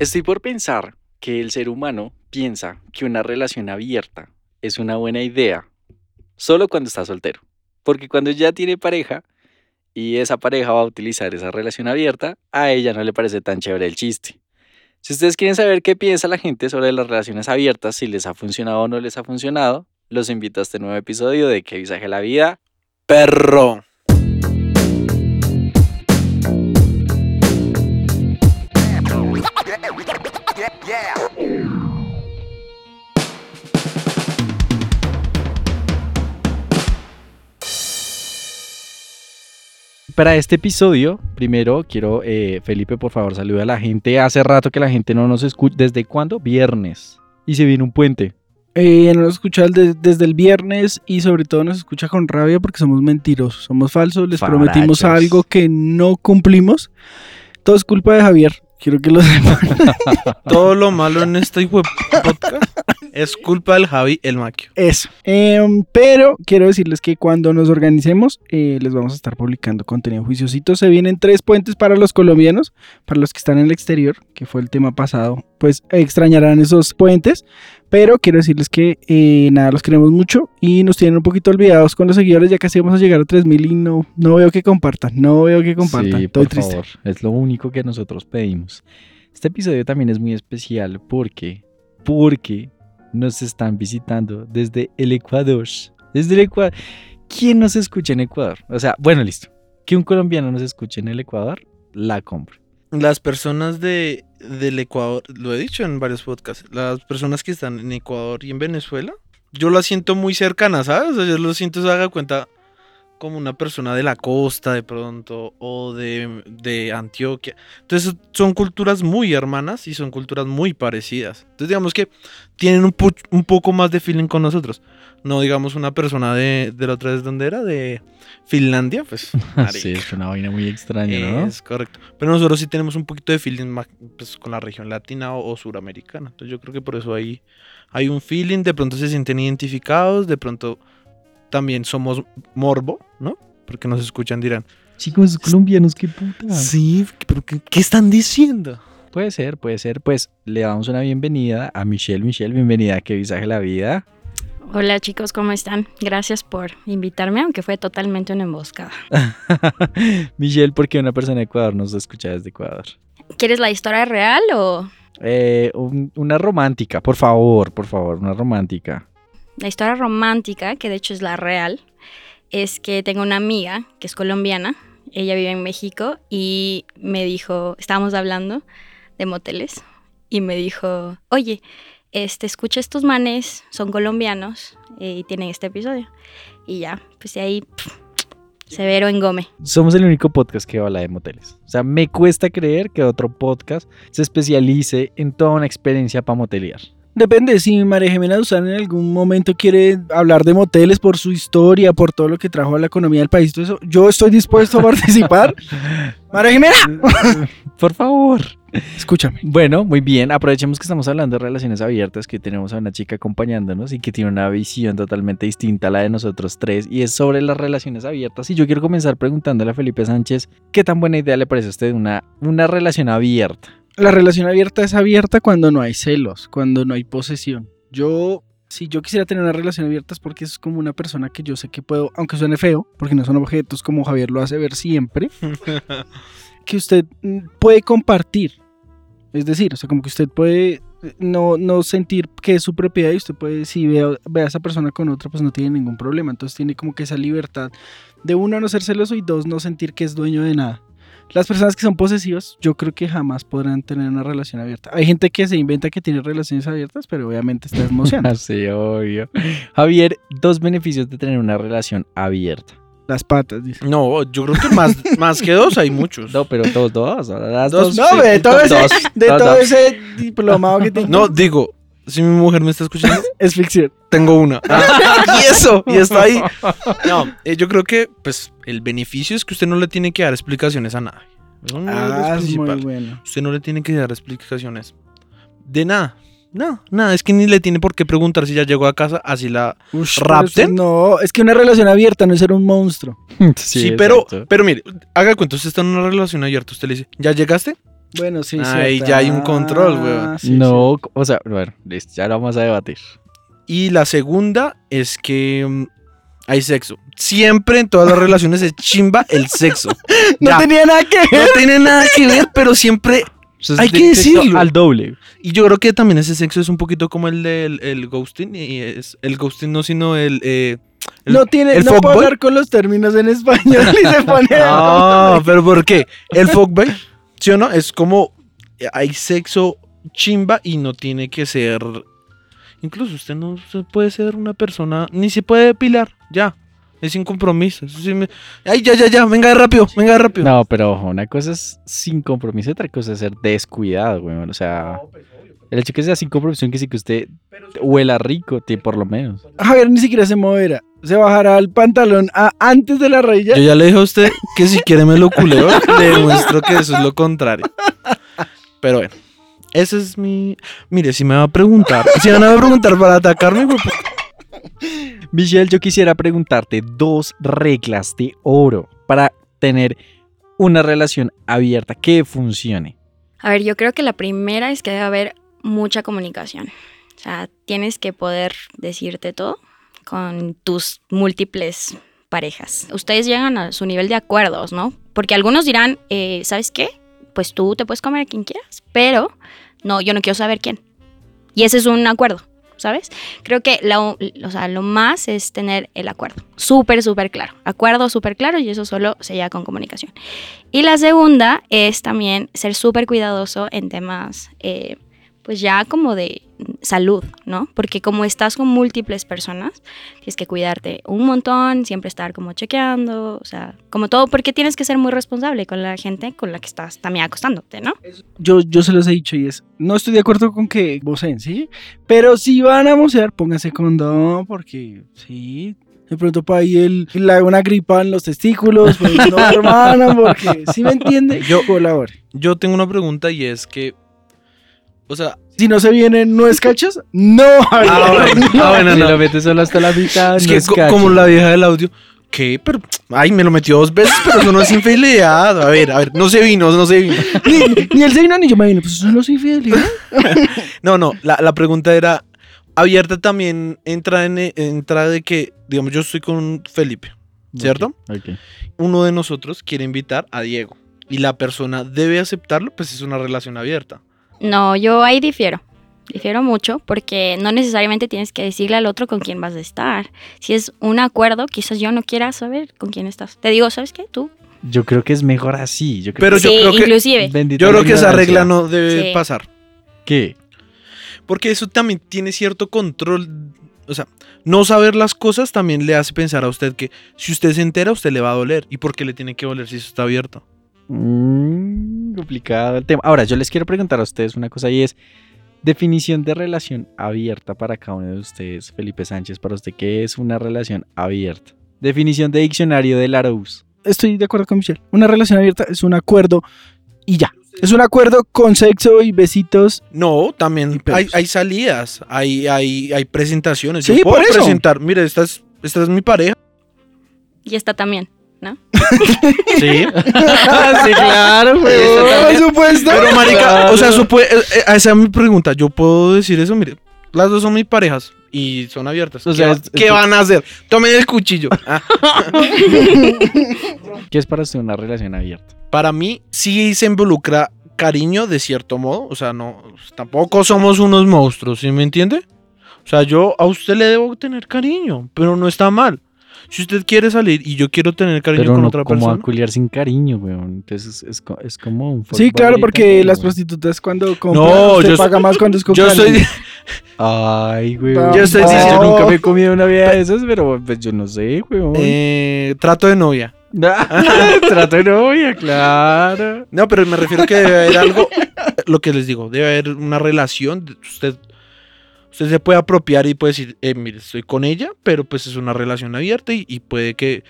Estoy por pensar que el ser humano piensa que una relación abierta es una buena idea solo cuando está soltero. Porque cuando ya tiene pareja y esa pareja va a utilizar esa relación abierta, a ella no le parece tan chévere el chiste. Si ustedes quieren saber qué piensa la gente sobre las relaciones abiertas, si les ha funcionado o no les ha funcionado, los invito a este nuevo episodio de Que visaje la vida, perro. Para este episodio, primero quiero, eh, Felipe, por favor, saluda a la gente. Hace rato que la gente no nos escucha. ¿Desde cuándo? Viernes. Y se viene un puente. Eh, no nos escucha desde el viernes y sobre todo nos escucha con rabia porque somos mentirosos, somos falsos, les prometimos algo que no cumplimos. Todo es culpa de Javier. Quiero que lo sepan. Todo lo malo en este podcast es culpa del Javi el Maquio. Eso. Em, pero quiero decirles que cuando nos organicemos, eh, les vamos a estar publicando contenido juiciosito. Se vienen tres puentes para los colombianos, para los que están en el exterior, que fue el tema pasado. Pues extrañarán esos puentes. Pero quiero decirles que eh, nada, los queremos mucho y nos tienen un poquito olvidados con los seguidores. Ya casi vamos a llegar a 3000 y no, no veo que compartan. No veo que compartan. Sí, por Favor. Es lo único que nosotros pedimos. Este episodio también es muy especial porque, porque nos están visitando desde el Ecuador. Desde el Ecuador. ¿Quién nos escucha en Ecuador? O sea, bueno, listo. Que un colombiano nos escuche en el Ecuador, la compro. Las personas de, del Ecuador, lo he dicho en varios podcasts, las personas que están en Ecuador y en Venezuela, yo las siento muy cercanas, ¿sabes? O sea, yo lo siento, se haga cuenta como una persona de la costa de pronto o de, de, Antioquia. Entonces son culturas muy hermanas y son culturas muy parecidas. Entonces digamos que tienen un, un poco más de feeling con nosotros. No digamos una persona de, de la otra vez donde era, de Finlandia, pues... sí, es una vaina muy extraña, ¿no? Es correcto. Pero nosotros sí tenemos un poquito de feeling pues, con la región latina o, o suramericana. Entonces yo creo que por eso hay, hay un feeling, de pronto se sienten identificados, de pronto también somos morbo, ¿no? Porque nos escuchan, dirán. Chicos colombianos, qué puta. Sí, pero ¿qué, están diciendo? Puede ser, puede ser. Pues le damos una bienvenida a Michelle. Michelle, bienvenida a Que Visaje la Vida. Hola chicos, ¿cómo están? Gracias por invitarme, aunque fue totalmente una emboscada. Michelle, ¿por qué una persona de Ecuador nos escucha desde Ecuador? ¿Quieres la historia real o...? Eh, una romántica, por favor, por favor, una romántica. La historia romántica, que de hecho es la real, es que tengo una amiga que es colombiana, ella vive en México y me dijo, estábamos hablando de moteles y me dijo, oye, este, escucha estos manes, son colombianos eh, y tienen este episodio. Y ya, pues de ahí severo en Gome. Somos el único podcast que habla de moteles. O sea, me cuesta creer que otro podcast se especialice en toda una experiencia para motelear. Depende, si María Jimena Duzán en algún momento quiere hablar de moteles por su historia, por todo lo que trajo a la economía del país, todo eso, yo estoy dispuesto a participar. María Jimena, por favor. Escúchame. Bueno, muy bien. Aprovechemos que estamos hablando de relaciones abiertas, que tenemos a una chica acompañándonos y que tiene una visión totalmente distinta a la de nosotros tres y es sobre las relaciones abiertas. Y yo quiero comenzar preguntándole a Felipe Sánchez, ¿qué tan buena idea le parece a usted una, una relación abierta? La relación abierta es abierta cuando no hay celos, cuando no hay posesión. Yo, si yo quisiera tener una relación abierta es porque es como una persona que yo sé que puedo, aunque suene feo, porque no son objetos como Javier lo hace ver siempre, que usted mm, puede compartir Es decir, o sea, como que usted puede eh, no, no sentir que es su propiedad y usted puede, si ve, a- ve a esa persona con otra, pues no tiene ningún problema. Entonces tiene como que esa libertad de uno, no ser celoso y dos, no sentir que es dueño de nada. Las personas que son posesivas, yo creo que jamás podrán tener una relación abierta. Hay gente que se inventa que tiene relaciones abiertas, pero obviamente está emocionando. Sí, obvio. Javier, dos beneficios de tener una relación abierta. Las patas, dice. No, yo creo que más, más que dos hay muchos. No, pero todos dos. Las Dos, dos. No, sí, de todo, ese, dos, de dos, todo dos. ese diplomado que tiene. No, digo, si mi mujer me está escuchando, es ficción. tengo una. y eso, y está ahí. No, eh, yo creo que, pues, el beneficio es que usted no le tiene que dar explicaciones a nadie. Eso no Ah, es muy bueno. Usted no le tiene que dar explicaciones de nada. No, nada, es que ni le tiene por qué preguntar si ya llegó a casa, así la... Ush, ¿Rapten? No, es que una relación abierta no es ser un monstruo. Sí, pero, pero mire, haga cuenta, usted está en una relación abierta, usted le dice, ¿ya llegaste? Bueno, sí, Ahí cierto. ya hay un control, Ah, weón. sí, no, o sea, bueno, listo, ya lo vamos a debatir. Y la segunda es que mm, hay sexo. Siempre en todas las relaciones es chimba el sexo. sí. No Ya. tenía nada que ver. No tiene nada que ver, pero siempre... Hay que decirlo. Al doble. Y yo creo que también ese sexo es un poquito como el del el ghosting. Y es, el ghosting no, sino el... eh, el- no tiene, el no puedo hablar con los términos en español y se pone. Ah, pero ¿por qué? El fuckboy, ¿sí o no? Es como eh, hay sexo chimba y no tiene que ser. Incluso usted no se puede ser una persona, ni se puede depilar, ya. Es sin compromiso. sí me- Ay, ya, ya, ya, venga de rápido, venga de rápido. No, pero ojo, una cosa es sin compromiso, otra cosa es ser descuidado, güey. O sea, el hecho que sea sin compromiso que sí que usted huela rico, por lo menos. Javier ni siquiera se moverá. Se bajará el pantalón a- antes de la rodilla. Yo ya le dije a usted que si quiere me lo culeo, le demuestro que eso es lo contrario. Pero bueno, ese es mi. Mire, si me va a preguntar, si van a preguntar para atacarme, pues, Michelle, yo quisiera preguntarte dos reglas de oro para tener una relación abierta que funcione. A ver, yo creo que la primera es que debe haber mucha comunicación. O sea, tienes que poder decirte todo con tus múltiples parejas. Ustedes llegan a su nivel de acuerdos, ¿no? Porque algunos dirán, eh, ¿sabes qué? Pues tú te puedes comer a quien quieras, pero no, yo no quiero saber quién. Y ese es un acuerdo, ¿sabes? Creo que lo, o sea, lo más es tener el acuerdo. Súper, súper claro. Acuerdo súper claro y eso solo se llega con comunicación. Y la segunda es también ser súper cuidadoso en temas, eh, pues ya como de salud, ¿no? Porque como estás con múltiples personas, tienes que cuidarte un montón, siempre estar como chequeando, o sea, como todo, porque tienes que ser muy responsable con la gente con la que estás también acostándote, ¿no? Yo, yo se los he dicho y es, no estoy de acuerdo con que vocen, ¿sí? Pero si van a mocear, pónganse condón, porque sí. De pronto para ahí el, la, una gripa en los testículos, pues no, hermano, porque si me entiende, yo colabore. yo tengo una pregunta y es que. O sea, Si no se vienen, ¿no es cachos? No, Ah, bueno, no. ah, bueno, si no. lo metes solo hasta la mitad, es no que es co- como la vieja del audio. ¿Qué? Pero, ay, me lo metió dos veces, pero eso no es infidelidad. A ver, a ver, no se vino, no se vino. Ni, ni el Zeyno ni yo me vine, pues eso no es infidelidad. No, no, la, la pregunta era, abierta también entra en entra de que, digamos, yo estoy con Felipe, ¿cierto? Ok, ok. Uno de nosotros quiere invitar a Diego y la persona debe aceptarlo, pues es una relación abierta. No, yo ahí difiero. Difiero mucho porque no necesariamente tienes que decirle al otro con quién vas a estar. Si es un acuerdo, quizás yo no quiera saber con quién estás. Te digo, ¿sabes qué? Tú. Yo creo que es mejor así. Yo creo Pero que yo sí, creo que- inclusive. Bendita Yo creo que esa regla no debe Sí. pasar, ¿Qué? porque eso también tiene cierto control. O sea, no saber las cosas también le hace pensar a usted que si usted se entera, a usted le va a doler. ¿Y por qué le tiene que doler si eso está abierto? Mm, complicado el tema. Ahora, yo les quiero preguntar a ustedes una cosa y es definición de relación abierta para cada uno de ustedes, Felipe Sánchez, para usted, ¿qué es una relación abierta? Definición de diccionario de Larousse. Estoy de acuerdo con Michelle. Una relación abierta es un acuerdo y ya. Es un acuerdo con sexo y besitos. No, también hay, hay salidas, hay, hay, hay presentaciones. Sí, Yo puedo por eso. presentar, mire, esta es, esta es mi pareja. Y esta también. Sí. sí, claro, Por supuesto. Pero, marica, Claro. o sea, eso puede- eh, eh, esa es mi pregunta. Yo puedo decir eso, mire. Las dos son mis parejas y son abiertas. O ¿Qué, sea, ¿qué es- van a hacer? Tomen el cuchillo. Ah, ¿Qué es para usted una relación abierta? Para mí, sí se involucra cariño de cierto modo. O sea, no, tampoco somos unos monstruos, ¿sí me entiende? O sea, yo a usted le debo tener cariño, pero no está mal. Si usted quiere salir y yo quiero tener cariño Pero con no otra como persona. a culiar sin cariño, weón. Entonces es, es co- es como un Sí, claro, porque también, las weón. prostitutas cuando compran, No, usted yo paga más cuando es con Yo estoy, caliente. Ay, güey. No, Yo estoy diciendo- Yo nunca me he comido una vida de esas, pero pues yo no sé, weón. eh, trato de novia. Trato de novia, claro. No, pero me refiero que debe haber algo, lo que les digo, debe haber una relación. de- Usted, usted se puede apropiar y puede decir, eh, mire, estoy con ella, pero pues es una relación abierta y, puede que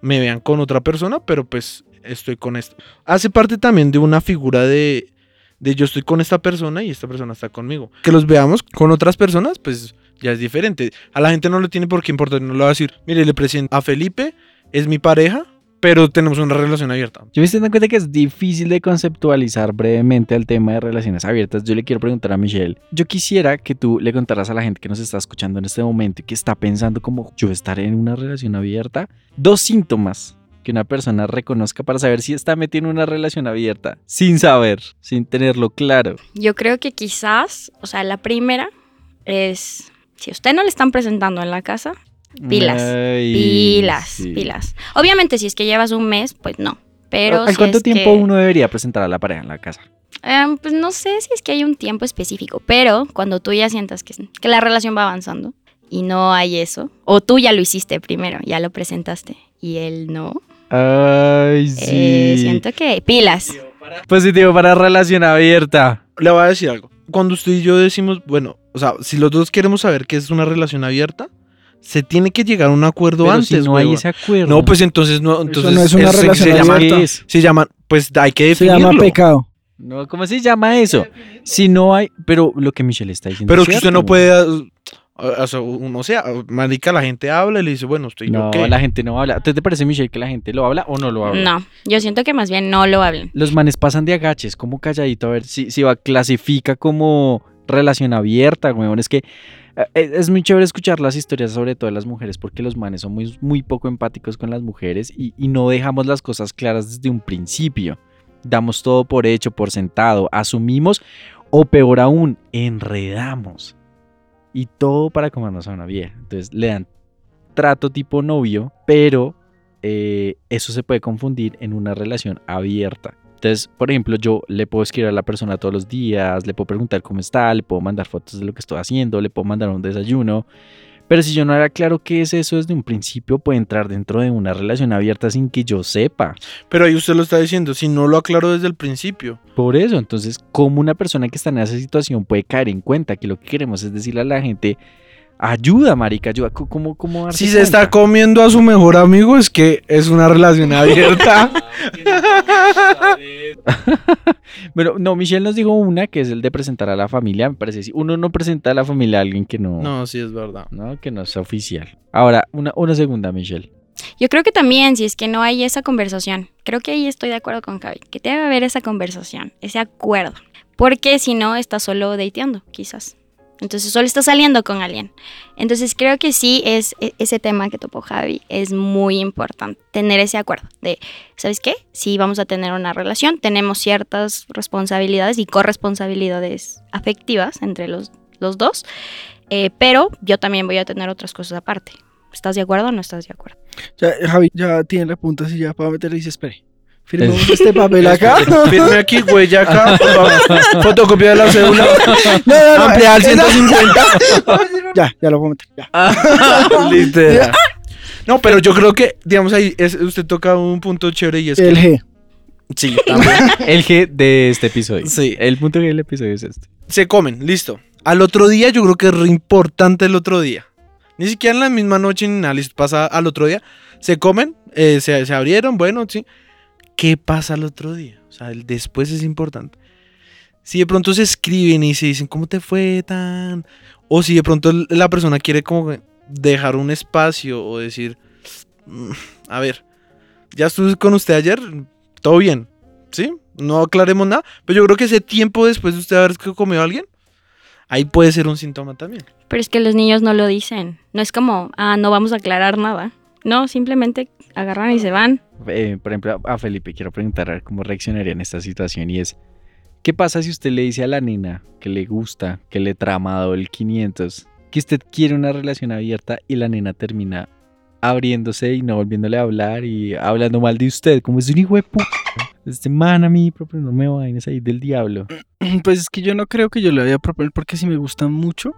me vean con otra persona, pero pues estoy con esta. Hace parte también de una figura de, de yo estoy con esta persona y esta persona está conmigo. Que los veamos con otras personas, pues ya es diferente. A la gente no le tiene por qué importar, no le va a decir, mire, le presento a Felipe, es mi pareja, pero tenemos una relación abierta. Yo me estoy dando cuenta que es difícil de conceptualizar brevemente el tema de relaciones abiertas. Yo le quiero preguntar a Michelle. Yo quisiera que tú le contaras a la gente que nos está escuchando en este momento y que está pensando como yo estar en una relación abierta, dos síntomas que una persona reconozca para saber si está metida en una relación abierta, sin saber, sin tenerlo claro. Yo creo que quizás, o sea, la primera es, si a usted no le están presentando en la casa, Pilas, Ay, pilas, sí. pilas. Obviamente si es que llevas un mes, pues no. Pero ¿Al si cuánto es tiempo que- uno debería presentar a la pareja en la casa? Em, pues no sé si es que hay un tiempo específico, pero cuando tú ya sientas que, que la relación va avanzando y no hay eso, o tú ya lo hiciste primero, ya lo presentaste y él no, Ay, sí. eh, siento que pilas. Positivo para relación abierta. Le voy a decir algo. Cuando usted y yo decimos, bueno, o sea, si los dos queremos saber qué es una relación abierta, se tiene que llegar a un acuerdo Pero antes, si no hay ese acuerdo. No, pues entonces no, entonces no es una se- relación se, llama, abierta. ¿Qué es? se llaman, pues hay que Se definirlo. llama pecado. No, ¿cómo se llama eso? Si no hay, pero lo que Michelle está diciendo. Pero es es que usted cierto, no puede, uh, o sea, uno sea, marica, la gente habla y le dice, bueno, estoy No, yo qué. la gente no habla. ¿Te, te parece, Michelle, que la gente lo habla o no lo habla? No, yo siento que más bien no lo hablen. Los manes pasan de agaches, como calladito, a ver si, si va, clasifica como relación abierta, weón. Es que es, es muy chévere escuchar las historias, sobre todo de las mujeres, porque los manes son muy, muy poco empáticos con las mujeres y, y no dejamos las cosas claras desde un principio. Damos todo por hecho, por sentado, asumimos o peor aún, enredamos. Y todo para comernos a una vieja. Entonces le dan trato tipo novio, pero eh, eso se puede confundir en una relación abierta. Entonces, por ejemplo, yo le puedo escribir a la persona todos los días, le puedo preguntar cómo está, le puedo mandar fotos de lo que estoy haciendo, le puedo mandar un desayuno. Pero si yo no era claro qué es eso desde un principio, puede entrar dentro de una relación abierta sin que yo sepa. Pero ahí usted lo está diciendo, si no lo aclaró desde el principio. Por eso, entonces, ¿cómo una persona que está en esa situación puede caer en cuenta que lo que queremos es decirle a la gente, ayuda, marica, ayuda? ¿Cómo, cómo, Si se está comiendo a su mejor amigo, es que es una relación abierta. Bueno, no, Michelle nos dijo una que es el de presentar a la familia. Me parece si uno no presenta a la familia a alguien que no, no, sí es verdad. ¿no? que no es oficial. Ahora, una, una segunda, Michelle. Yo creo que también, si es que no hay esa conversación, creo que ahí estoy de acuerdo con Javi, que debe haber esa conversación, ese acuerdo. Porque si no, estás solo dateando, quizás. Entonces solo estás saliendo con alguien. Entonces creo que sí es e- ese tema que topó Javi, es muy importante tener ese acuerdo de, ¿sabes qué? Si vamos a tener una relación, tenemos ciertas responsabilidades y corresponsabilidades afectivas entre los, los dos, eh, pero yo también voy a tener otras cosas aparte. ¿Estás de acuerdo o no estás de acuerdo? Ya, Javi, ya tiene la punta así ya para meterle y dice, espere. Firmemos este papel acá. Firme aquí, güey, ya acá. Fotocopia de la cédula. No, no, no, Amplia al esa- 150. Ya, ya lo puedo meter. Ya. Literal. No, pero yo creo que, digamos, ahí es- usted toca un punto chévere y es El que. G. Sí, también. El G de este episodio. Sí. El punto G del episodio es este. Se comen, listo. Al otro día, yo creo que es re importante el otro día. Ni siquiera en la misma noche ni nada, listo, pasa al otro día. Se comen, eh, se, se abrieron, bueno, sí. ¿Qué pasa al otro día? O sea, el después es importante. Si de pronto se escriben y se dicen, ¿cómo te fue tan? O si de pronto la persona quiere como dejar un espacio o decir, "Mm, a ver, ya estuve con usted ayer, todo bien, ¿sí? No aclaremos nada, pero yo creo que ese tiempo después de usted haber comido a alguien, ahí puede ser un síntoma también. Pero es que los niños no lo dicen. No es como, ah, no vamos a aclarar nada. No, simplemente agarran y se van. Eh, por ejemplo, a Felipe quiero preguntar cómo reaccionaría en esta situación y es, ¿Qué pasa si usted le dice a la nena que le gusta, que le trama el 500, que usted quiere una relación abierta y la nena termina abriéndose y no volviéndole a hablar y hablando mal de usted, como es un hijo de puta? Este man a mí proponiéndome vainas ahí del diablo. Pues es que yo no creo que yo le vaya a proponer porque si me gustan mucho,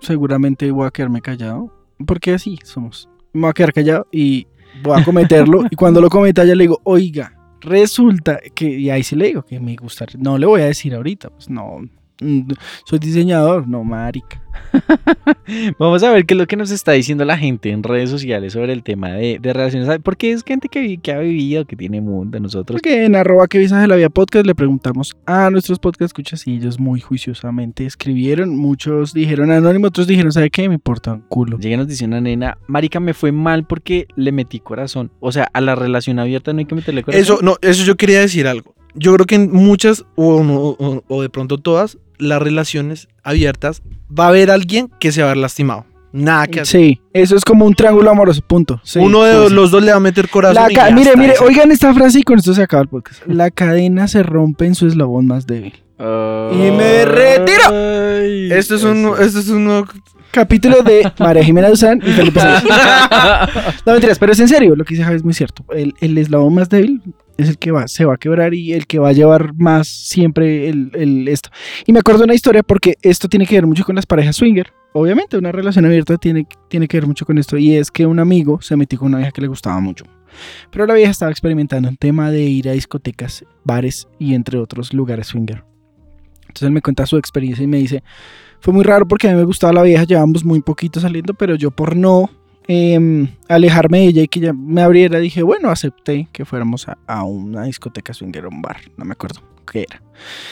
seguramente voy a quedarme callado. Porque así somos. Me voy a quedar callado y voy a cometerlo. y cuando lo cometa ya le digo, oiga, resulta que, y ahí sí le digo que me gusta. No le voy a decir ahorita, pues no. Mm, Soy diseñador, no, marica. Vamos a ver qué es lo que nos está diciendo la gente en redes sociales sobre el tema de, de relaciones. Porque es gente que, que ha vivido, que tiene mundo. Nosotros Porque en arroba que visas de la vida podcast le preguntamos a nuestros podcast escuchas y ellos muy juiciosamente escribieron. Muchos dijeron anónimo, otros dijeron, ¿sabe qué? Me importa un culo. Llega nos dice una nena, Marica, me fue mal porque le metí corazón. O sea, a la relación abierta no hay que meterle corazón. Eso, no, eso yo quería decir algo. Yo creo que en muchas, o, o- o de pronto todas, las relaciones abiertas, va a haber alguien que se va a ver lastimado. Nada que hacer. Sí, eso es como un triángulo amoroso, punto. Sí, Uno de sí, sí. los dos le va a meter corazón. La y ca- ya mire, está, mire, ese- oigan esta frase y con esto se acaba el podcast. La cadena se rompe en su eslabón más débil. y me retiro. Esto es un, esto es un nuevo- Capítulo de María Jimena Duzán y Felipe Sánchez. No mentiras, pero es en serio, lo que dice Javi es muy cierto. El, el eslabón más débil es el que va, se va a quebrar y el que va a llevar más siempre el, el esto. Y me acuerdo de una historia porque esto tiene que ver mucho con las parejas swinger. Obviamente, una relación abierta tiene, tiene que ver mucho con esto. Y es que un amigo se metió con una vieja que le gustaba mucho. Pero la vieja estaba experimentando un tema de ir a discotecas, bares y entre otros lugares swinger. Entonces él me cuenta su experiencia y me dice, fue muy raro porque a mí me gustaba la vieja, llevábamos muy poquito saliendo, pero yo por no em, alejarme de ella y que ella me abriera, dije, bueno, acepté que fuéramos a, a una discoteca swinger, un bar, no me acuerdo qué era.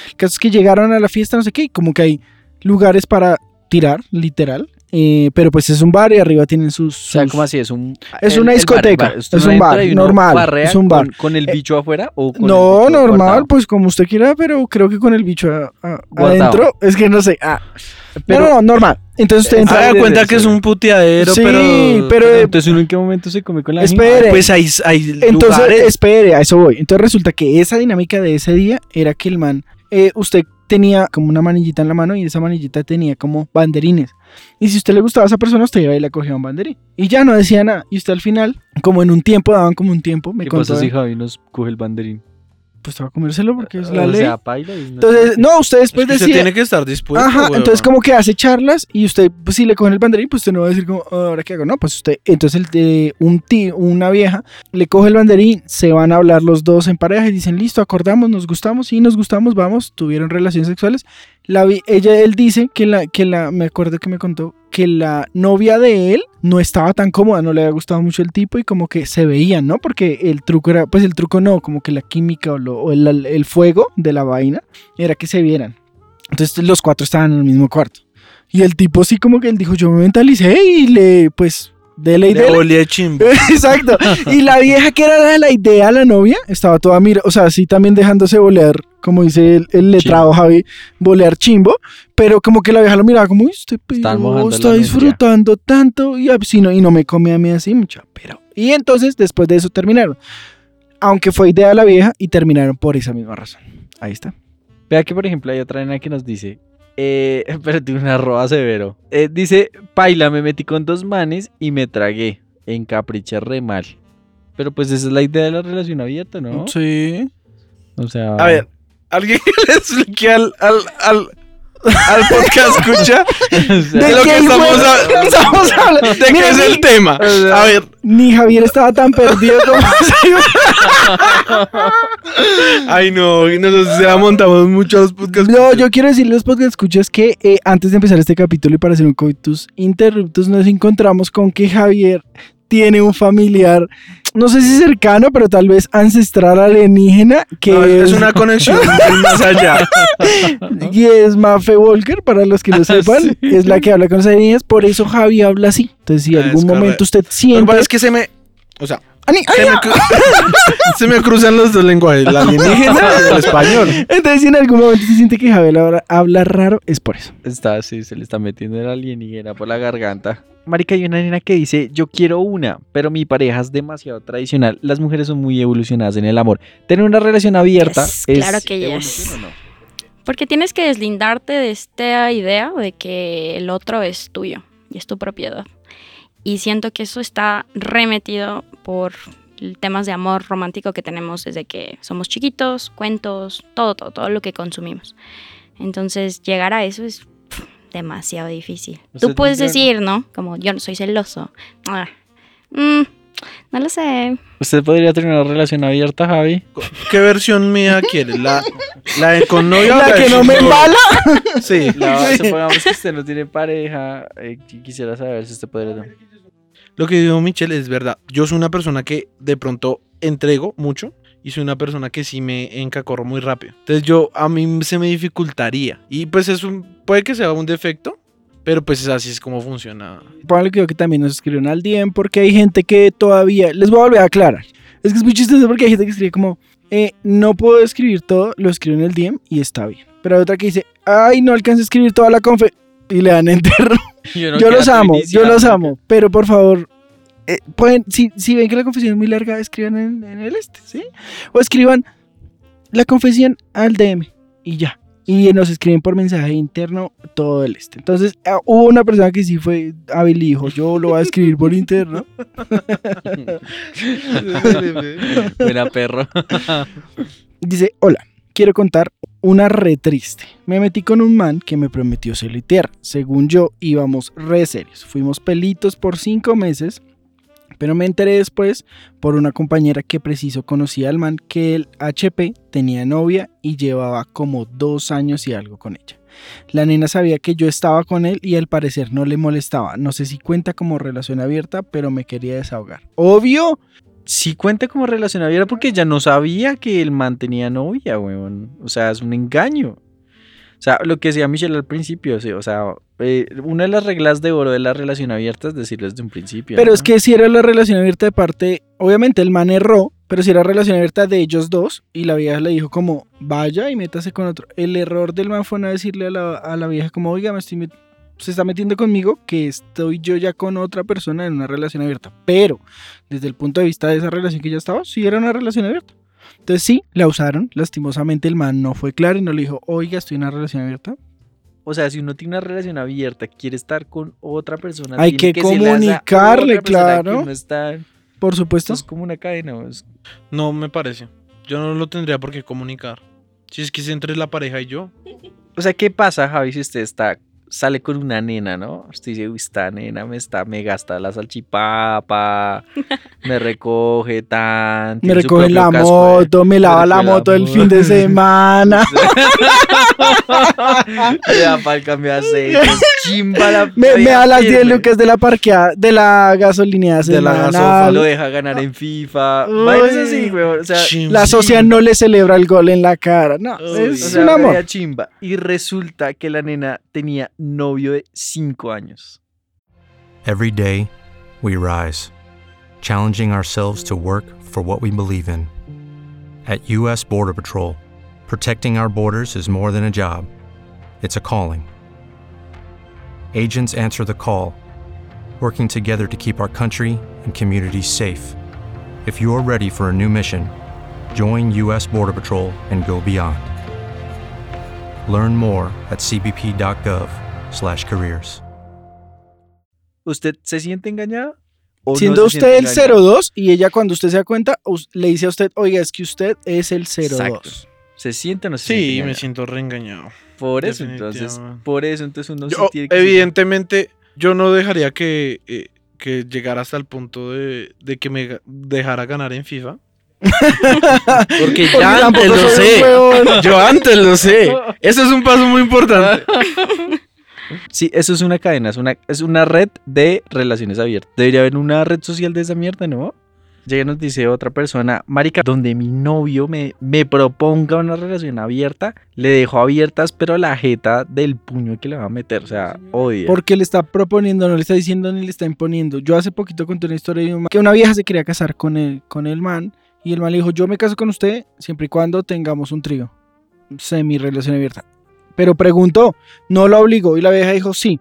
El caso es que llegaron a la fiesta, no sé qué, como que hay lugares para tirar, literal, eh, pero pues es un bar y arriba tienen sus... O sea, sus- como así? Es un. Es una discoteca, es no un bar, normal, es un bar. ¿Con, con el Eh, bicho afuera o con No, bicho normal, guardado? pues como usted quiera, pero creo que con el bicho a- a- Guardado. adentro, es que no sé, ah, Pero- no, no, no, normal. Entonces usted entra... Haga Debe cuenta ser. que es un puteadero, Sí, pero. pero- Entonces, ¿uno en qué momento se come con la Espere. gente? Pues hay, hay Entonces, lugares. espere, a eso voy. Entonces resulta que esa dinámica de ese día era que el man, eh, usted tenía como una manillita en la mano y esa manillita tenía como banderines. Y si usted le gustaba a esa persona, usted iba y le cogía un banderín. Y ya no decía nada. Y usted al final, como en un tiempo, daban como un tiempo, me ¿Qué contó. pasa si Javi nos coge el banderín? Pues te va a comérselo porque es la o ley. sea, paila y no- Entonces, no, usted después Es que usted decía... tiene que estar dispuesto. Ajá, huevón. entonces como que hace charlas y usted, pues si le cogen el banderín, pues usted no va a decir como, "Ah, ¿ahora qué hago? No, pues usted, entonces el de un tío, una vieja, le coge el banderín, se van a hablar los dos en pareja y dicen, listo, acordamos, nos gustamos, sí, nos gustamos, vamos, tuvieron relaciones sexuales. La vi- ella, él dice que la, que la, me acuerdo que me contó que la novia de él no estaba tan cómoda, no le había gustado mucho el tipo y como que se veían, ¿no? Porque el truco era, pues el truco no, como que la química o, lo- o el, el fuego de la vaina era que se vieran. Entonces los cuatro estaban en el mismo cuarto. Y el tipo sí como que él dijo, yo me mentalicé y le, pues, De dele. oli de chimbo. Exacto. Y la vieja que era de la idea, la novia, estaba toda mira, o sea, sí también dejándose bolear, como dice el, el letrado Javi, bolear chimbo, pero como que la vieja lo miraba como, uy, este la está novia". disfrutando tanto y, así no, y no me come a mí así mucho, pero... Y entonces después de eso terminaron. Aunque fue idea de la vieja y terminaron por esa misma razón. Ahí está. Vea que, por ejemplo, hay otra nena que nos dice. Eh, espérate, una arroba severo. Eh, dice: Paila, me metí con dos manes y me tragué. Encapriché re mal. Pero pues esa es la idea de la relación abierta, ¿no? Sí. O sea. A ver, alguien que le explique al, al, al, al podcast escucha o sea, de lo que estamos, a- estamos hablando? de qué es ni- el tema. A ver, Ni Javier estaba tan perdido como ay no, ya montamos mucho los podcasts. No, yo quiero decirle a los podcast escuchas que eh, antes de empezar este capítulo y para hacer un coitus interruptus nos encontramos con que Javier tiene un familiar, no sé si cercano, pero tal vez ancestral alienígena, que No, es, es una conexión más allá. y es Mafe Walker, para los que no sepan, Sí. es la que habla con las alienígenas, por eso Javi habla así. Entonces, si Ah, algún momento usted Lo que siente... pasa es que se me, o sea, ¡Ani- ay, se me, se me cruzan los dos lenguajes, el alienígena y el español. Entonces, si en algún momento se siente que Javier habla, habla raro, es por eso. Está así, se le está metiendo el alienígena por la garganta. Marica, hay una nena que dice, yo quiero una, pero mi pareja es demasiado tradicional. Las mujeres son muy evolucionadas en el amor. Tener una relación abierta Yes, es claro que yes. o no? Porque tienes que deslindarte de esta idea de que el otro es tuyo y es tu propiedad. Y siento que eso está remetido por temas de amor romántico que tenemos desde que somos chiquitos, cuentos, todo, todo, todo lo que consumimos. Entonces, llegar a eso es pff, demasiado difícil. Tú puedes tendría- decir, ¿no? Como yo no soy celoso. Ah, mm, no lo sé. ¿Usted podría tener una relación abierta, Javi? ¿Qué versión mía quiere? ¿La, la de con novia La que no me embala. Sí. La- supongamos que usted no tiene pareja. eh, qui- quisiera saber si usted podría tener. Lo que dijo Michelle es verdad. Yo soy una persona que de pronto entrego mucho y soy una persona que sí me encacorro muy rápido. Entonces yo a mí se me dificultaría. Y pues es un puede que sea un defecto, pero pues es así es como funciona. Póngale cuidado que también nos escribieron al DM porque hay gente que todavía. Les voy a volver a aclarar. Es que es muy chistoso porque hay gente que escribe como. eh, no puedo escribir todo, lo escribo en el DM y está bien. Pero hay otra que dice, ay, no alcanzo a escribir toda la confe. Y le dan enter. Yo, yo los amo, yo los amo. Pero por favor, eh, pueden, si, si ven que la confesión es muy larga, escriban en, en el este, ¿sí? O escriban la confesión al DM y ya. Y nos escriben por mensaje interno todo el este. Entonces, ah, hubo una persona que sí fue hábil y dijo, yo lo voy a escribir por interno. Buena perro. Dice, hola, quiero contar una re triste. Me metí con un man que me prometió solitear. Según yo, íbamos re serios. Fuimos pelitos por cinco meses, pero me enteré después por una compañera que preciso conocía al man que el HP tenía novia y llevaba como dos años y algo con ella. La nena sabía que yo estaba con él y al parecer no le molestaba. No sé si cuenta como relación abierta, pero me quería desahogar. Obvio, Sí cuenta como relación abierta porque ya no sabía que el man tenía novia, weón. O sea, es un engaño. O sea, lo que decía Michelle al principio, sí, o sea, eh, una de las reglas de oro de la relación abierta es decirlo desde un principio. Pero ¿no? es que si era la relación abierta de parte, obviamente el man erró, pero si era relación abierta de ellos dos y la vieja le dijo como, vaya y métase con otro. El error del man fue no decirle a la, a la vieja como, oiga, me estoy se está metiendo conmigo que estoy yo ya con otra persona en una relación abierta. Pero desde el punto de vista de esa relación que ya estaba, sí era una relación abierta. Entonces sí, la usaron. Lastimosamente el man no fue claro y no le dijo, oiga, estoy en una relación abierta. O sea, si uno tiene una relación abierta, quiere estar con otra persona, Hay tiene que esa comunicarle, que claro. uno está- Por esto supuesto. es como una cadena. pues. No me parece. Yo no lo tendría por qué comunicar. Si es que es entre la pareja y yo. O sea, ¿qué pasa, Javi, si usted está sale con una nena, ¿no? Usted dice, uy, esta nena me está, me gasta la salchipapa, me recoge tan. Me recoge la casco moto, me lava la moto el fin de semana. Da para el cambio de aceite. Chimba la Me, me da las 10 firme. lucas de la parqueada, de la gasolina De la gasofa, Lo deja ganar en FIFA. Vainas así, güey. O sea, Chim- La socia no le celebra el gol en la cara. No, Uy. es o sea, un amor. chimba. Y resulta que la nena tenía novio de 5 años. Every day, we rise, challenging ourselves to work for what we believe in. At U.S. Border Patrol, protecting our borders is more than a job, it's a calling. Agents answer the call, working together to keep our country and communities safe. If you're ready for a new mission, join U.S. Border Patrol and go beyond. Learn more at cbp.gov/careers. ¿Usted se siente engañada? ¿O no Siendo se usted siente el engañada? 02 y ella cuando usted se da cuenta le dice a usted, oiga, es que usted es el 02. Exacto. ¿Se siente o no se siente Sí, me siento reengañado. Por eso, entonces, por eso, entonces uno Yo, tiene que evidentemente, yo no dejaría que, eh, que llegara hasta el punto de, de que me dejara ganar en FIFA. Porque ya antes lo sé. Yo antes lo sé. Eso es un paso muy importante. Sí, eso es una cadena, es una, es una red de relaciones abiertas. Debería haber una red social de esa mierda, ¿no? Llega y nos dice otra persona, marica, donde mi novio me, me proponga una relación abierta, le dejo abiertas, pero la jeta del puño que le va a meter, o sea, odia. Porque le está proponiendo, no le está diciendo ni le está imponiendo. Yo hace poquito conté una historia de un man- que una vieja se quería casar con el, con el man y el man le dijo, yo me caso con usted siempre y cuando tengamos un trío. Semi relación abierta. Pero preguntó, no lo obligó y la vieja dijo sí.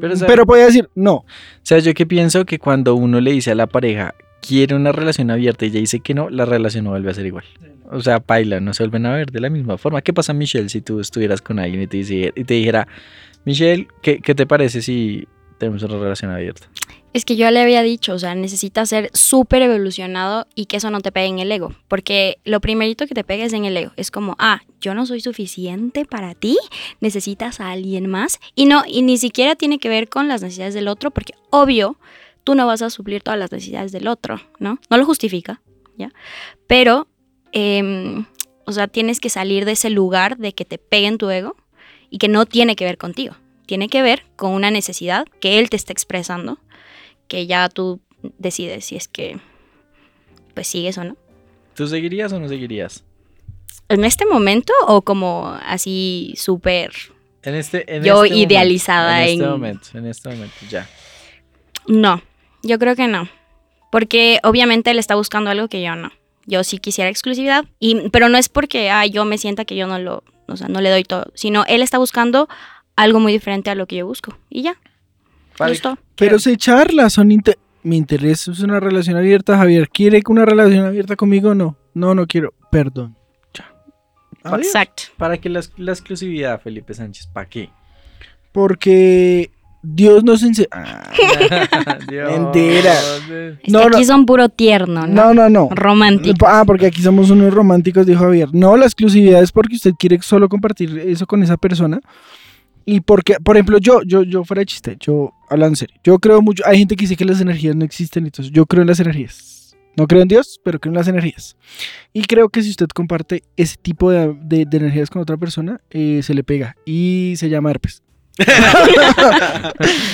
Pero, o sea- Pero podía decir no. O sea, yo que pienso que cuando uno le dice a la pareja, quiere una relación abierta y ella dice que no, la relación no vuelve a ser igual. o sea, paila, no se vuelven a ver de la misma forma. ¿Qué pasa, Michelle, si tú estuvieras con alguien y te, dice- y te dijera, Michelle, ¿qué, qué te parece si tenemos una relación abierta? Es que yo le había dicho, o sea, necesitas ser súper evolucionado y que eso no te pegue en el ego. Porque lo primerito que te pega es en el ego. Es como, ah, yo no soy suficiente para ti, necesitas a alguien más. Y no, y ni siquiera tiene que ver con las necesidades del otro, porque obvio, tú no vas a suplir todas las necesidades del otro, ¿no? No lo justifica, ¿ya? Pero, em, o sea, tienes que salir de ese lugar de que te peguen tu ego y que no tiene que ver contigo. Tiene que ver con una necesidad que él te está expresando que ya tú decides si es que pues sigues o no. ¿Tú seguirías o no seguirías? ¿En este momento o como así súper... En este, en Yo este momento, idealizada en este en- momento, en este momento, ya. No, yo creo que no. Porque obviamente él está buscando algo que yo no. Yo sí quisiera exclusividad, y, pero no es porque ah, yo me sienta que yo no lo, o sea, no le doy todo, sino él está buscando algo muy diferente a lo que yo busco. Y ya, Vale. listo. Pero se charla, son mi interés es una relación abierta, Javier. ¿Quiere una relación abierta conmigo no? No, no quiero. Perdón. Ya. Adiós. Exacto. ¿Para qué la, la exclusividad, Felipe Sánchez? ¿Para qué? Porque Dios nos enseña. Ah, Mentira. Es No, que no. aquí son puro tierno, ¿no? no, no, no. Romántico. Ah, porque aquí somos unos románticos, dijo Javier. No, la exclusividad es porque usted quiere solo compartir eso con esa persona. Y porque, por ejemplo, yo, yo, yo fuera de chiste, yo, hablando en serio, yo creo mucho, hay gente que dice que las energías no existen, entonces yo creo en las energías. No creo en Dios, pero creo en las energías. Y creo que si usted comparte ese tipo de, de- de energías con otra persona, eh, se le pega y se llama herpes.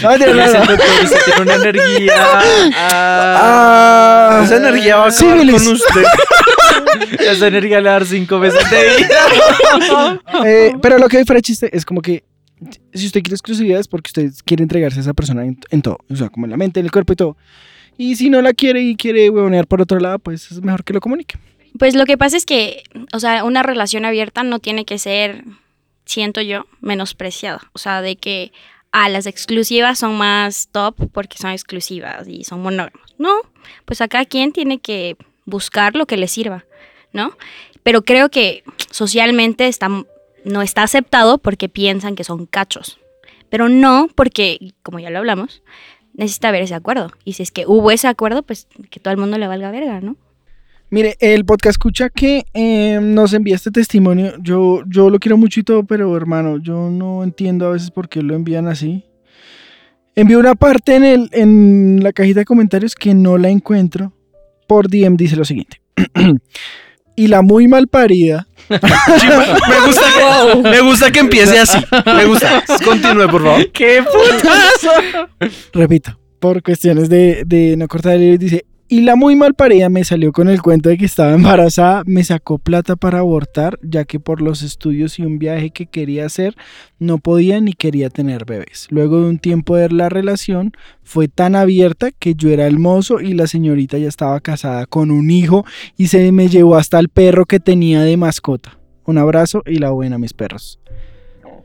No, no, no. Tiene una energía. Ah, Esa energía va a acabar sífilis. con usted. Esa energía le va a dar cinco veces de vida. Eh, pero lo que hay fuera chiste es como que si usted quiere exclusividad es porque usted quiere entregarse a esa persona en, en todo, o sea, como en la mente, en el cuerpo y todo. Y si no la quiere y quiere huevonear por otro lado, pues es mejor que lo comunique. Pues lo que pasa es que, o sea, una relación abierta no tiene que ser, siento yo, menospreciada. O sea, de que, ah, las exclusivas son más top porque son exclusivas y son monógamas. No, pues acá quien tiene que buscar lo que le sirva, ¿no? Pero creo que socialmente está, no está aceptado porque piensan que son cachos. Pero no porque, como ya lo hablamos, necesita haber ese acuerdo. Y si es que hubo ese acuerdo, pues que todo el mundo le valga verga, ¿no? Mire, el podcast escucha que eh, nos envía este testimonio. Yo, yo lo quiero mucho y todo, pero hermano, yo no entiendo a veces por qué lo envían así. Envió una parte en, el, en la cajita de comentarios que no la encuentro. Por DM dice lo siguiente. y la muy mal parida. Sí, me, me gusta que, me gusta que empiece así. Me gusta. Continúe, por favor. ¡Qué putazo! repito, por cuestiones de, de no cortar el hilo, dice, y la muy mal parida me salió con el cuento de que estaba embarazada, me sacó plata para abortar, ya que por los estudios y un viaje que quería hacer, no podía ni quería tener bebés. Luego de un tiempo de la relación, fue tan abierta que yo era el mozo y la señorita ya estaba casada con un hijo y se me llevó hasta el perro que tenía de mascota. Un abrazo y la buena, mis perros.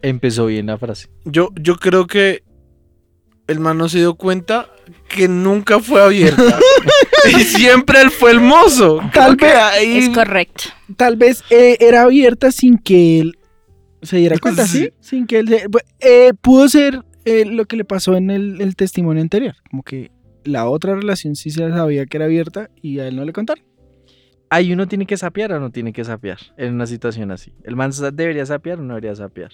Empezó bien la frase. Yo, yo creo que el man no se dio cuenta que nunca fue abierta. y siempre él fue el mozo. Tal vez- ahí- Es correcto. tal vez eh, era abierta sin que él se diera cuenta, ¿sí? Sí. Sin que él se- eh, pudo ser eh, lo que le pasó en el, el testimonio anterior, como que la otra relación sí se sabía que era abierta y a él no le contaron. ¿Ahí uno tiene que sapear o no tiene que sapear en una situación así? ¿El man debería sapear o no debería sapear?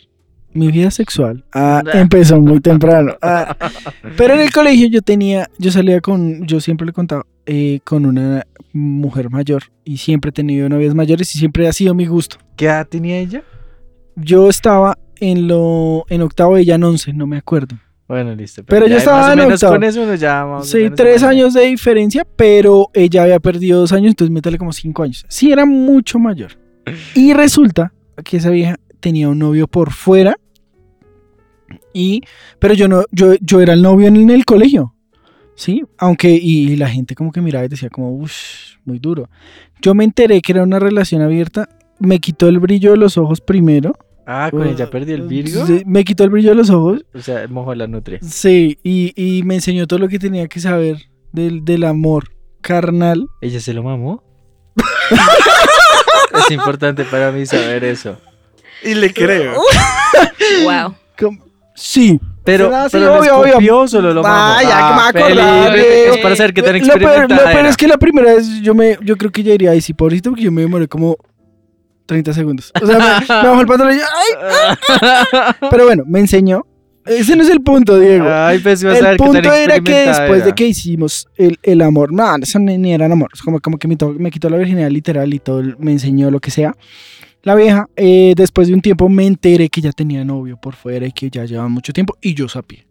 Mi vida sexual ah, empezó muy temprano. ah. pero en el colegio yo tenía, yo salía con, yo siempre le contaba, eh, con una mujer mayor y siempre he tenido novias mayores y siempre ha sido mi gusto. ¿Qué edad tenía ella? Yo estaba en lo en octavo y ella en once, no me acuerdo. Bueno, listo. Pero yo estaba más o en menos octavo. con eso uno ya más o Sí, menos tres años de diferencia, pero ella había perdido dos años, entonces métale como cinco años. Sí, era mucho mayor. Y resulta que esa vieja tenía un novio por fuera. Y, pero yo no, yo, yo era el novio en el colegio. Sí, aunque, y la gente como que miraba y decía como, uff, muy duro. Yo me enteré que era una relación abierta, me quitó el brillo de los ojos primero. Ah, con ella perdió el virgo. Sí, me quitó el brillo de los ojos. O sea, mojó la nutria. Sí, y, y me enseñó todo lo que tenía que saber del, del amor carnal. ¿Ella se lo mamó? Es importante para mí saber eso. Y le creo. Wow. Sí. Pero, Ah, sí, pero lo obvio, obvio. escupió, solo lo mamó. Ah, ya que me acordaba que- Es para saber qué tan Lo lo experimentada peor era. es que la primera vez yo me, yo creo que ya iría ahí sí, pobrecito, porque yo me demoré como 30 segundos. O sea, me, me bajó el pantalón y yo, ¡ay! Pero bueno, me enseñó. Ese no es el punto, Diego. Ay, pues iba a el punto era que después de que hicimos el, el amor, no, eso ni, ni era amor, es como, como que me, to- me quitó la virginidad literal y todo, me enseñó lo que sea. La vieja, eh, después de un tiempo me enteré que ya tenía novio por fuera y que ya llevaba mucho tiempo y yo sabía.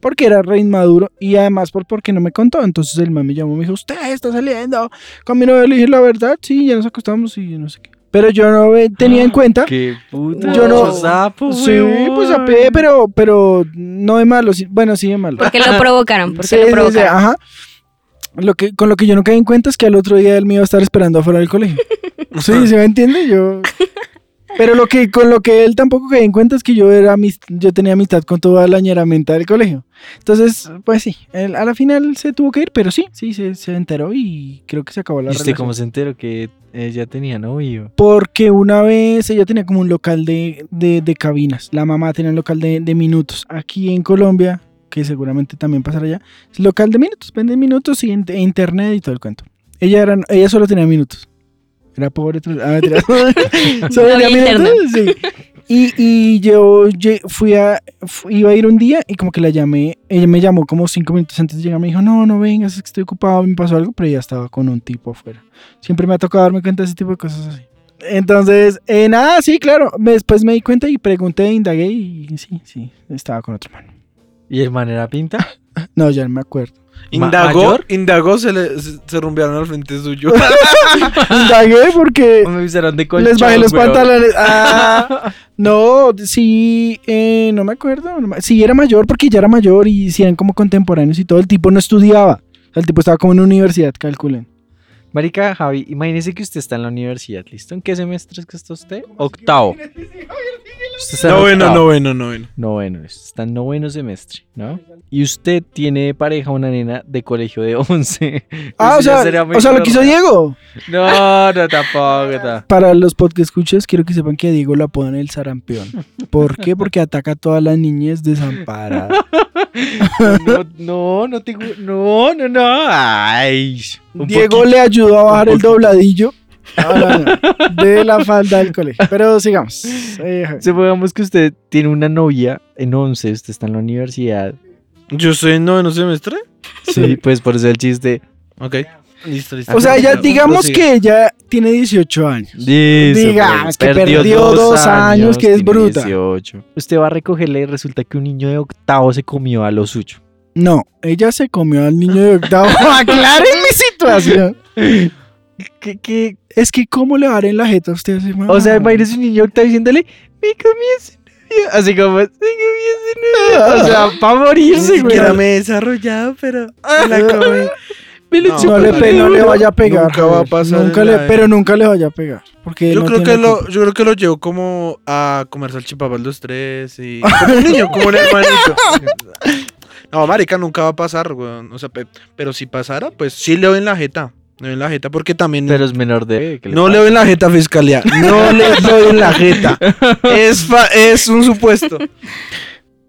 Porque era re inmaduro y además por porque no me contó. Entonces el man me llamó y me dijo, usted está saliendo con mi novio. Le dije, la verdad, sí, ya nos acostamos y no sé qué. Pero yo no tenía en cuenta Qué puta. Yo no- sapo, Sí, pues sapé, pero, pero no de malo. sí- Bueno, sí de malo. Porque lo provocaron, porque Sí, lo sí, sí, provocaron. ajá. Lo que, con lo que yo no caí en cuenta es que al otro día él me iba a estar esperando afuera del colegio. Sí, ¿se me entiende? Yo... Pero lo que, con lo que él tampoco caí en cuenta es que yo era mis- yo tenía amistad con toda la ñeramenta del colegio. Entonces, pues sí, él, a la final se tuvo que ir, pero sí, sí, se, se enteró y creo que se acabó la ¿Y usted relación. cómo se enteró que ella tenía novio? Porque una vez ella tenía como un local de, de- de cabinas. La mamá tenía un local de, de minutos. Aquí en Colombia, que seguramente también pasará allá, local de minutos. Vende minutos y e internet y todo el cuento. Ella, era, ella solo tenía minutos. Era pobre. Ah, solo tenía minutos. Sí. Y, y yo fui a, fu- iba a ir un día y como que la llamé, ella me llamó como cinco minutos antes de llegar, me dijo, no, no vengas, es que estoy ocupado, me pasó algo, pero ella estaba con un tipo afuera. Siempre me ha tocado darme cuenta de ese tipo de cosas así. Entonces, eh, nada, sí, claro, después me di cuenta y pregunté, indagué y sí, sí, estaba con otro man. ¿Y el man era pinta? No, ya no me acuerdo. Indagó, ¿Mayor? indagó, se, le, se, se rumbearon al frente suyo. Indagué porque Me avisaron de colchón, les bajé los weón. pantalones. Ah, no, sí, eh, no me acuerdo. Sí, era mayor porque ya era mayor y sí eran como contemporáneos y todo. El tipo no estudiaba. O sea, el tipo estaba como en una universidad, calculen. Marica, Javi, imagínese que usted está en la universidad, ¿listo? ¿En qué semestre es que está usted? Octavo. Usted está en noveno, octavo. noveno, noveno. Noveno, está en noveno semestre, ¿no? Y usted tiene de pareja una nena de colegio de 11. Ah, o sea, o sea, lo que hizo normal. Diego. No, no, tampoco. ta- Para los podcast escuchas, quiero que sepan que a Diego lo apodan el sarampión. ¿Por qué? Porque ataca a todas las niñez desamparadas. No, no, no tengo. No, no, no. Ay. Diego poquito. le ayudó a bajar el dobladillo no, de la falda del colegio. Pero sigamos. Eh. Supongamos que usted tiene una novia en 11, usted está en la universidad. Yo soy en noveno semestre. Sí, pues por eso el chiste. Ok. Listo, listo. o sea, ya digamos que ella tiene 18 años. Listo, Digamos que perdió dos años, que es bruta. 18. Usted va a recogerle y resulta que un niño de octavo se comió a lo suyo. No, ella se comió al niño de octavo. Aclaren mi situación. ¿Qué, qué? Es que, ¿cómo le va a dar en la jeta a usted a ese man? O sea, imagínese un niño de octavo diciéndole, me comí ese novio. Así como, me comí ese novio. O sea, para Ni morirse, güey. siquiera me he desarrollado, pero me la comí. Me lo No, No le, pe- no le vaya a pegar. Nunca va a Javier. pasar Nunca le, pero nunca le vaya a pegar. Porque Yo no creo, que lo, yo creo que lo llevo como a comer salchipapa los tres y... Como un niño, como un hermanito. No, marica, nunca va a pasar, weón. O sea, pe- pero si pasara, pues sí le doy en la jeta. Le doy en la jeta porque también... Pero es menor de... ¿qué le no pasa? le doy en la jeta, fiscalía. No le doy en la jeta. Es, fa- es un supuesto.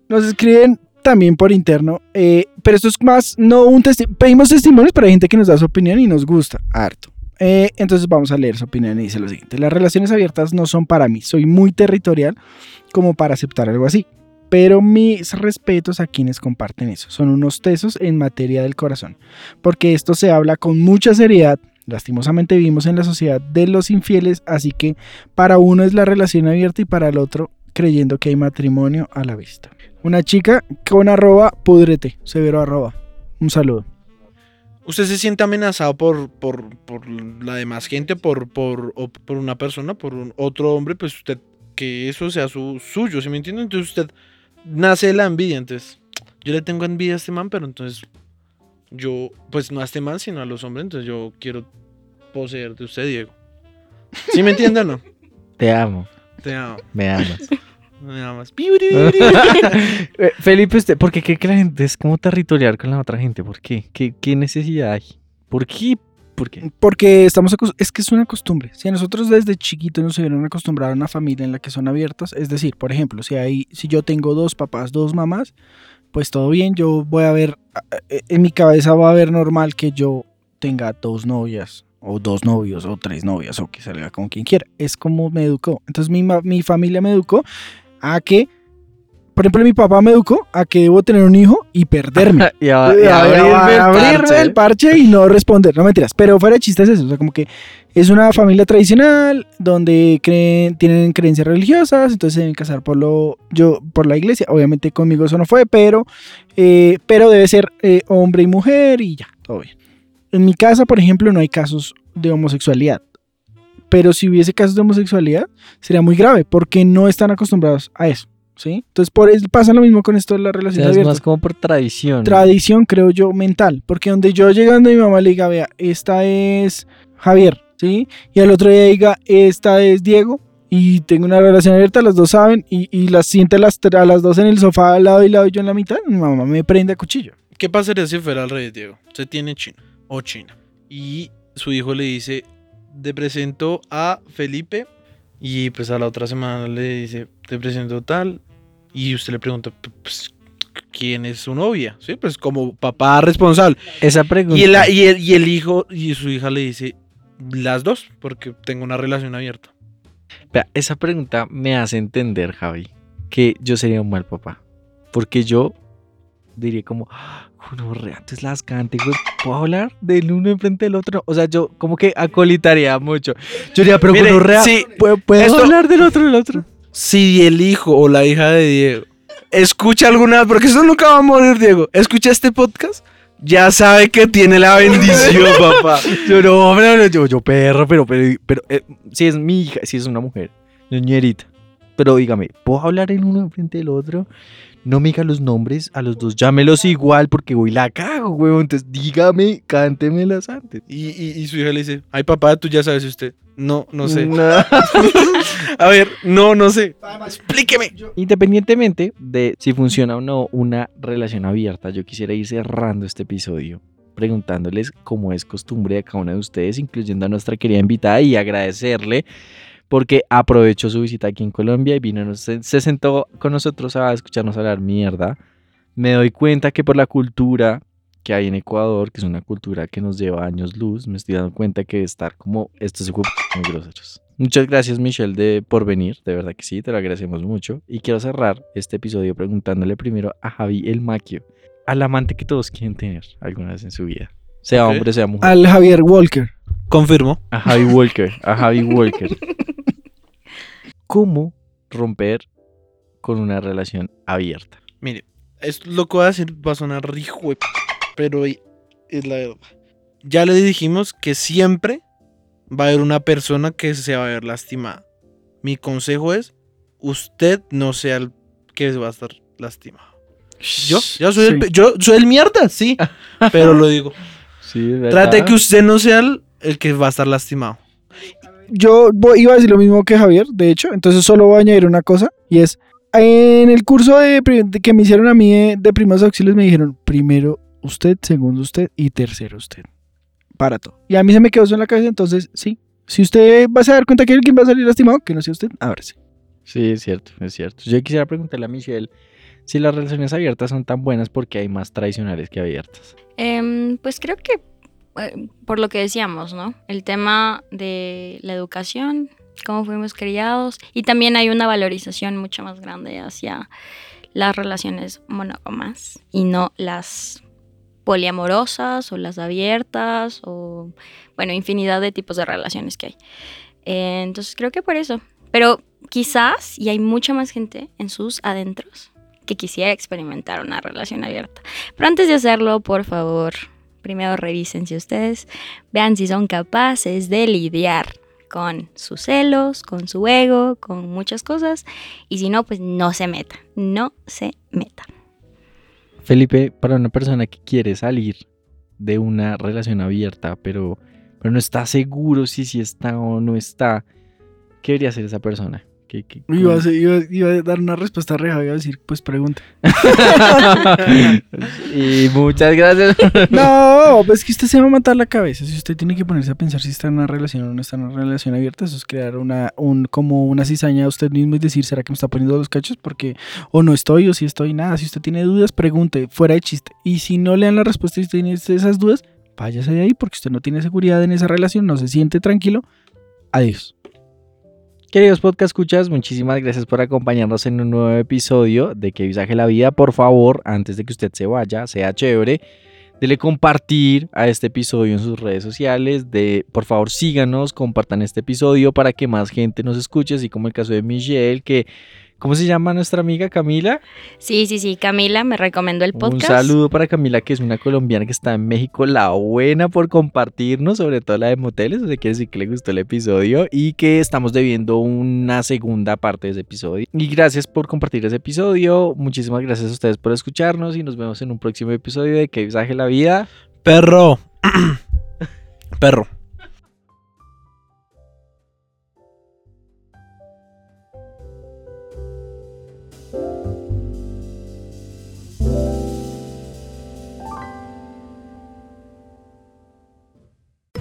Nos escriben también por interno, eh, pero esto es más, no un testimonio. Pedimos testimonios para gente que nos da su opinión y nos gusta, harto. Eh, entonces vamos a leer su opinión y dice lo siguiente: Las relaciones abiertas no son para mí, soy muy territorial como para aceptar algo así. Pero mis respetos a quienes comparten eso. Son unos tesos en materia del corazón. Porque esto se habla con mucha seriedad. Lastimosamente vivimos en la sociedad de los infieles, así que para uno es la relación abierta y para el otro creyendo que hay matrimonio a la vista. Una chica con arroba pudrete, severo arroba. Un saludo. ¿Usted se siente amenazado por, por, por la demás gente, por, por, por una persona, por un otro hombre? Pues usted, que eso sea su, suyo, ¿sí me entiende? Entonces usted nace la envidia. Entonces, yo le tengo envidia a este man, pero entonces yo, pues no a este man, sino a los hombres. Entonces yo quiero poseer de usted, Diego. ¿Sí me entiende o no? Te amo, Te amo. me amas. Me amas. Eh, Felipe, usted, ¿por qué cree que la gente es como territorial con la otra gente? ¿Por qué? ¿Qué, qué necesidad hay? ¿Por qué? ¿Por qué? Porque estamos es que es una costumbre. Si nosotros desde chiquitos nos hubieran acostumbrado a una familia en la que son abiertas, es decir, por ejemplo, si hay, si yo tengo dos papás, dos mamás, pues todo bien, yo voy a ver, eh, en mi cabeza va a ver normal que yo tenga dos novias, o dos novios, o tres novias, o que salga con quien quiera. Es como me educó. Entonces mi, mi familia me educó a que, por ejemplo, mi papá me educó a que debo tener un hijo y perderme. y, a- y a- abrirme a- el abrirme parche. el parche y no responder. No mentiras. Pero fuera de chistes es eso. O sea, como que es una familia tradicional donde creen, tienen creencias religiosas, entonces se deben casar por lo, yo, por la iglesia. Obviamente conmigo eso no fue, pero, eh, pero debe ser eh, hombre y mujer y ya, todo bien. En mi casa, por ejemplo, no hay casos de homosexualidad. Pero si hubiese casos de homosexualidad, sería muy grave porque no están acostumbrados a eso. ¿Sí? Entonces, por eso pasa lo mismo con esto de la O relación sea, es abierta más como por tradición. tradición, creo yo, mental. Porque donde yo llegando y mi mamá le diga, vea, esta es Javier, ¿sí? Y al otro día diga, esta es Diego. Y tengo una relación abierta, las dos saben, y, y las siente a las, a las dos en el sofá al lado y lado y yo en la mitad, mi mamá me prende a cuchillo. ¿Qué pasaría si fuera al revés, Diego? Se tiene chino o china. Y su hijo le dice, te presento a Felipe. Y pues a la otra semana le dice, te presento tal. Y usted le pregunta, "P- pues, ¿quién es su novia? Sí, pues como papá responsable. Esa pregunta. Y el, y, el, y el hijo y su hija le dice, las dos, porque tengo una relación abierta. Esa pregunta me hace entender, Javi, que yo sería un mal papá. Porque yo diría como, "Ah, gonorrea, antes las cante, güey, ¿puedo hablar del uno enfrente del otro? O sea, yo como que acolitaría mucho. Yo diría, pero Mire, gonorrea, sí, ¿puedo, puedo esto- hablar del otro del otro? Si el hijo o la hija de Diego escucha alguna, porque eso nunca va a morir, Diego, escucha este podcast, ya sabe que tiene la bendición, papá. Yo no, no, yo, yo perro, pero, pero, pero eh, si es mi hija, si es una mujer, ñerita. Pero dígame, ¿puedo hablar el uno enfrente del otro? No me diga los nombres a los dos, llámelos igual porque hoy la cago, huevón. Entonces dígame, cántemelas antes. Y, y, y su hija le dice, ay papá, tú ya sabes usted. No, no sé. No. A ver, no, no sé. Explíqueme. Independientemente de si funciona o no una relación abierta, yo quisiera ir cerrando este episodio preguntándoles cómo es costumbre de cada uno de ustedes, incluyendo a nuestra querida invitada y agradecerle porque aprovechó su visita aquí en Colombia y vino, se, se sentó con nosotros a escucharnos hablar mierda. Me doy cuenta que por la cultura que hay en Ecuador, que es una cultura que nos lleva años luz, me estoy dando cuenta que estar como estos muy groseros. Muchas gracias Michelle de, por venir, de verdad que sí, te lo agradecemos mucho. Y quiero cerrar este episodio preguntándole primero a Javi el Maquio, al amante que todos quieren tener alguna vez en su vida, sea hombre, sea mujer. Al Javier Walker. Confirmo. A Javi Walker, a Javi Walker. ¿Cómo romper con una relación abierta? Mire, es lo que voy a decir va a sonar rijo, de p- pero es la verdad. Ya le dijimos que siempre va a haber una persona que se va a ver lastimada. Mi consejo es, usted no sea el que va a estar lastimado. Yo, yo soy, el, Sí. pe- yo soy el mierda, sí, pero lo digo. Sí, Trate que usted no sea el, el que va a estar lastimado. Yo voy- iba a decir lo mismo que Javier, de hecho, entonces solo voy a añadir una cosa, y es, en el curso de que me hicieron a mí de, de primeros auxilios me dijeron, primero usted, segundo usted y tercero usted, para todo. Y a mí se me quedó eso en la cabeza, entonces sí, si usted va a dar cuenta que alguien va a salir lastimado, que no sea usted, ábrase. Sí, es cierto, es cierto. Yo quisiera preguntarle a Michelle si las relaciones abiertas son tan buenas porque hay más tradicionales que abiertas. Em, pues creo que eh, por lo que decíamos, ¿no? El tema de la educación, cómo fuimos criados y también hay una valorización mucho más grande hacia las relaciones monógamas y no las poliamorosas o las abiertas o, bueno, infinidad de tipos de relaciones que hay. Eh, entonces creo que por eso. Pero quizás, y hay mucha más gente en sus adentros que quisiera experimentar una relación abierta. Pero antes de hacerlo, por favor, primero revisen si ustedes vean si son capaces de lidiar con sus celos, con su ego, con muchas cosas. Y si no, pues no se meta, no se meta. Felipe, para una persona que quiere salir de una relación abierta, pero, pero no está seguro si sí está o no está, ¿qué debería hacer esa persona? ¿Qué- qué- Iba a, cómo? hacer- iba- iba a dar una respuesta reja, iba a decir, pues pregunte. y muchas gracias. No, pues que usted se va a matar la cabeza. Si usted tiene que ponerse a pensar si está en una relación o no está en una relación abierta, eso es crear una, un, como una cizaña a usted mismo y decir, ¿será que me está poniendo los cachos? Porque o no estoy o si estoy, nada. Si usted tiene dudas, pregunte, fuera de chiste. Y si no le dan la respuesta y usted tiene esas dudas, váyase de ahí porque usted no tiene seguridad en esa relación, no se siente tranquilo. Adiós. Queridos podcast escuchas, muchísimas gracias por acompañarnos en un nuevo episodio de Que visaje la vida. Por favor, antes de que usted se vaya, sea chévere, dele compartir a este episodio en sus redes sociales. De, por favor, síganos, compartan este episodio para que más gente nos escuche, así como el caso de Michelle, que ¿cómo se llama nuestra amiga Camila? Sí, sí, sí, Camila me recomendó el Un podcast. saludo para Camila, que es una colombiana que está en México, la buena por compartirnos, sobre todo la de moteles, o sea, quiere decir que le gustó el episodio y que estamos debiendo una segunda parte de ese episodio. Y gracias por compartir ese episodio, muchísimas gracias a ustedes por escucharnos y nos vemos en un próximo episodio de Que visaje la vida. Perro. Perro.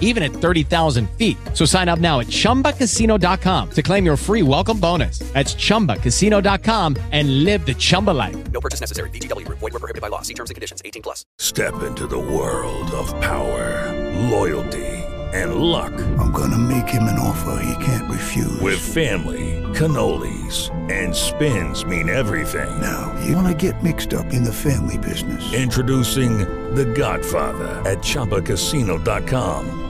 even at 30,000 feet. So sign up now at ChumbaCasino.com to claim your free welcome bonus. That's ChumbaCasino.com and live the Chumba life. No purchase necessary. VGW Group. Void were prohibited by law. See terms and conditions. 18 plus. Step into the world of power, loyalty, and luck. I'm gonna make him an offer he can't refuse. With family, cannolis, and spins mean everything. Now, you wanna get mixed up in the family business. Introducing The Godfather at ChumbaCasino.com.